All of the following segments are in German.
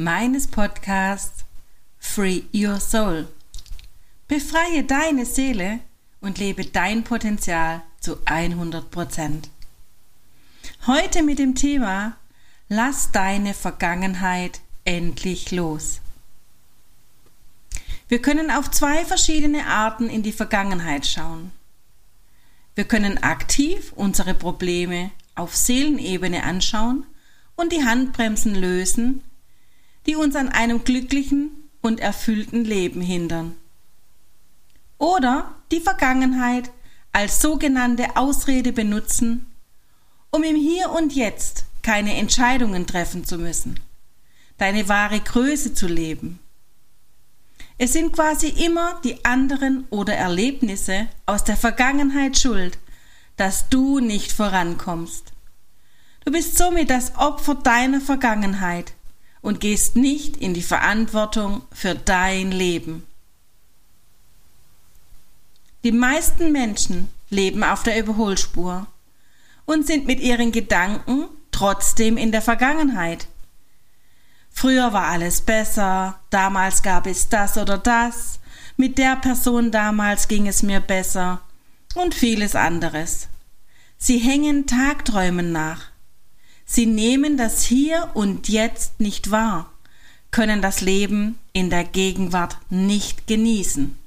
meines Podcasts Free Your Soul. Befreie deine Seele und lebe dein Potenzial zu 100 Prozent. Heute mit dem Thema Lass deine Vergangenheit endlich los. Wir können auf zwei verschiedene Arten in die Vergangenheit schauen. Wir können aktiv unsere Probleme auf Seelenebene anschauen und die Handbremsen lösen, die uns an einem glücklichen und erfüllten Leben hindern. Oder die Vergangenheit als sogenannte Ausrede benutzen, um im Hier und Jetzt keine Entscheidungen treffen zu müssen, deine wahre Größe zu leben. Es sind quasi immer die anderen oder Erlebnisse aus der Vergangenheit schuld, dass du nicht vorankommst. Du bist somit das Opfer deiner Vergangenheit und gehst nicht in die Verantwortung für dein Leben. Die meisten Menschen leben auf der Überholspur und sind mit ihren Gedanken trotzdem in der Vergangenheit. Früher war alles besser, damals gab es das oder das, mit der Person damals ging es mir besser und vieles anderes. Sie hängen Tagträumen nach. Sie nehmen das Hier und Jetzt nicht wahr, können das Leben in der Gegenwart nicht genießen.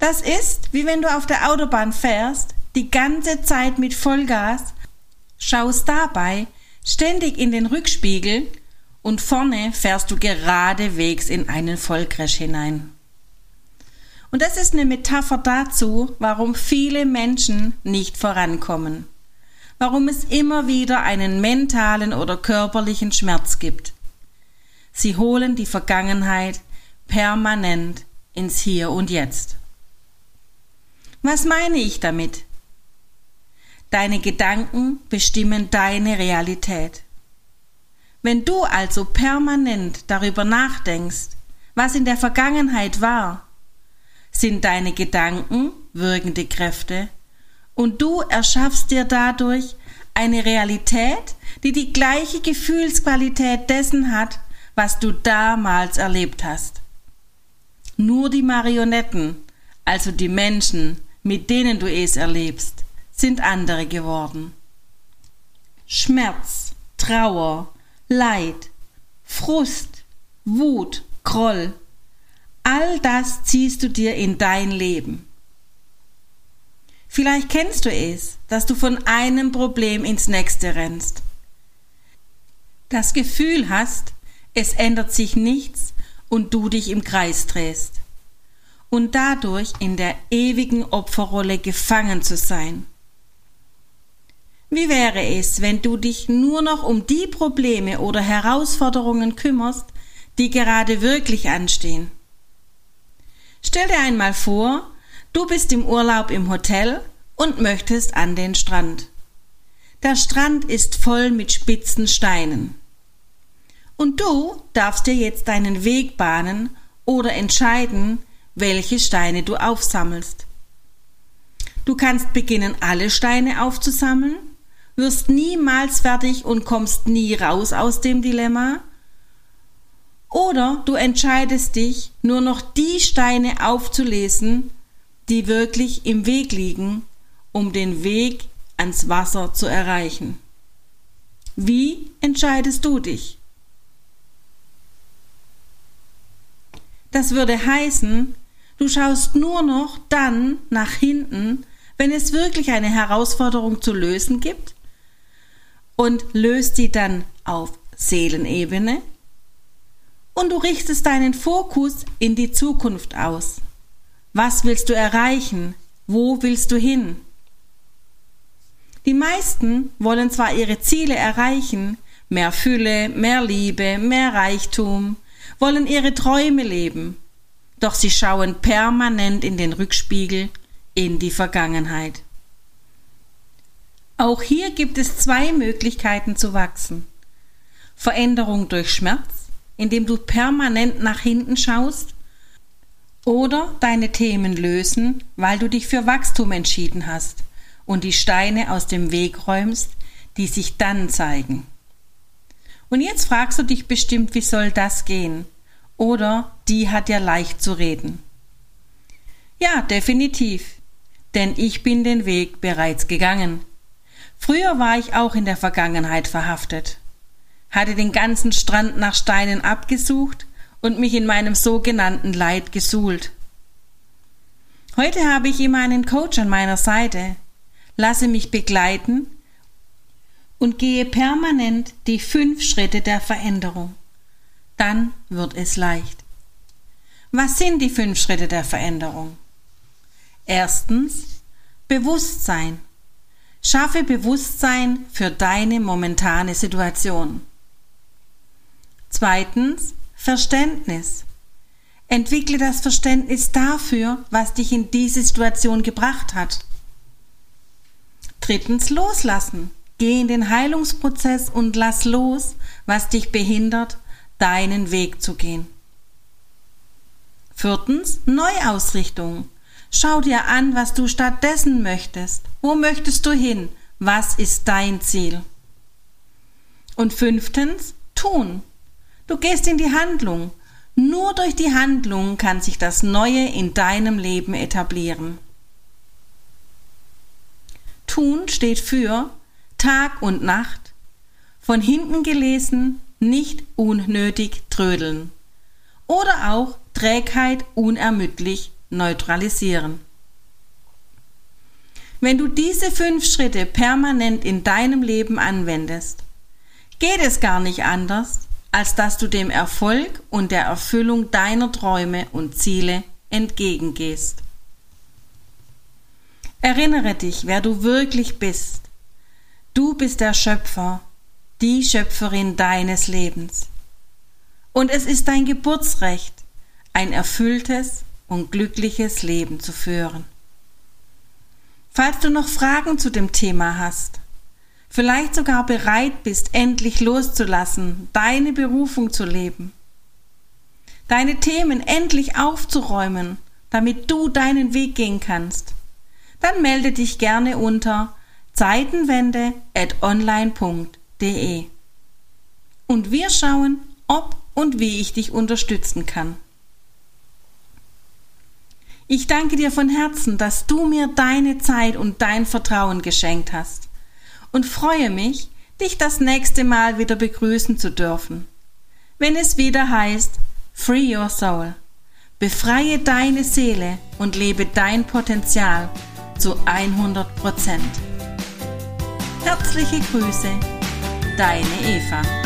Das ist, wie wenn du auf der Autobahn fährst, die ganze Zeit mit Vollgas, schaust dabei ständig in den Rückspiegel und vorne fährst du geradewegs in einen Vollcrash hinein. Und das ist eine Metapher dazu, warum viele Menschen nicht vorankommen warum es immer wieder einen mentalen oder körperlichen Schmerz gibt. Sie holen die Vergangenheit permanent ins Hier und Jetzt. Was meine ich damit? Deine Gedanken bestimmen deine Realität. Wenn du also permanent darüber nachdenkst, was in der Vergangenheit war, sind deine Gedanken wirkende Kräfte und du erschaffst dir dadurch eine Realität, die die gleiche Gefühlsqualität dessen hat, was du damals erlebt hast. Nur die Marionetten, also die Menschen, mit denen du es erlebst, sind andere geworden. Schmerz, Trauer, Leid, Frust, Wut, Groll, all das ziehst du dir in dein Leben. Vielleicht kennst du es, dass du von einem Problem ins nächste rennst. Das Gefühl hast, es ändert sich nichts und du dich im Kreis drehst. Und dadurch in der ewigen Opferrolle gefangen zu sein. Wie wäre es, wenn du dich nur noch um die Probleme oder Herausforderungen kümmerst, die gerade wirklich anstehen? Stell dir einmal vor, Du bist im Urlaub im Hotel und möchtest an den Strand. Der Strand ist voll mit spitzen Steinen. Und du darfst dir jetzt deinen Weg bahnen oder entscheiden, welche Steine du aufsammelst. Du kannst beginnen, alle Steine aufzusammeln, wirst niemals fertig und kommst nie raus aus dem Dilemma. Oder du entscheidest dich, nur noch die Steine aufzulesen, die wirklich im Weg liegen, um den Weg ans Wasser zu erreichen. Wie entscheidest du dich? Das würde heißen, du schaust nur noch dann nach hinten, wenn es wirklich eine Herausforderung zu lösen gibt und löst sie dann auf Seelenebene und du richtest deinen Fokus in die Zukunft aus. Was willst du erreichen? Wo willst du hin? Die meisten wollen zwar ihre Ziele erreichen, mehr Fülle, mehr Liebe, mehr Reichtum, wollen ihre Träume leben, doch sie schauen permanent in den Rückspiegel, in die Vergangenheit. Auch hier gibt es zwei Möglichkeiten zu wachsen. Veränderung durch Schmerz, indem du permanent nach hinten schaust, oder deine Themen lösen, weil du dich für Wachstum entschieden hast und die Steine aus dem Weg räumst, die sich dann zeigen. Und jetzt fragst du dich bestimmt, wie soll das gehen? Oder die hat ja leicht zu reden. Ja, definitiv. Denn ich bin den Weg bereits gegangen. Früher war ich auch in der Vergangenheit verhaftet, hatte den ganzen Strand nach Steinen abgesucht und mich in meinem sogenannten Leid gesuhlt. Heute habe ich immer einen Coach an meiner Seite, lasse mich begleiten und gehe permanent die fünf Schritte der Veränderung. Dann wird es leicht. Was sind die fünf Schritte der Veränderung? Erstens Bewusstsein. Schaffe Bewusstsein für deine momentane Situation. Zweitens Verständnis. Entwickle das Verständnis dafür, was dich in diese Situation gebracht hat. Drittens loslassen. Geh in den Heilungsprozess und lass los, was dich behindert, deinen Weg zu gehen. Viertens Neuausrichtung. Schau dir an, was du stattdessen möchtest. Wo möchtest du hin? Was ist dein Ziel? Und fünftens, tun. Du gehst in die Handlung. Nur durch die Handlung kann sich das Neue in deinem Leben etablieren. Tun steht für Tag und Nacht, von hinten gelesen, nicht unnötig trödeln. Oder auch Trägheit unermüdlich neutralisieren. Wenn du diese fünf Schritte permanent in deinem Leben anwendest, geht es gar nicht anders, als dass du dem Erfolg und der Erfüllung deiner Träume und Ziele entgegengehst. Erinnere dich, wer du wirklich bist. Du bist der Schöpfer, die Schöpferin deines Lebens. Und es ist dein Geburtsrecht, ein erfülltes, und glückliches Leben zu führen. Falls du noch Fragen zu dem Thema hast, vielleicht sogar bereit bist, endlich loszulassen, deine Berufung zu leben, deine Themen endlich aufzuräumen, damit du deinen Weg gehen kannst, dann melde dich gerne unter zeitenwende.online.de. Und wir schauen, ob und wie ich dich unterstützen kann. Ich danke dir von Herzen, dass du mir deine Zeit und dein Vertrauen geschenkt hast und freue mich, dich das nächste Mal wieder begrüßen zu dürfen, wenn es wieder heißt Free Your Soul. Befreie deine Seele und lebe dein Potenzial zu 100 Prozent. Herzliche Grüße, deine Eva.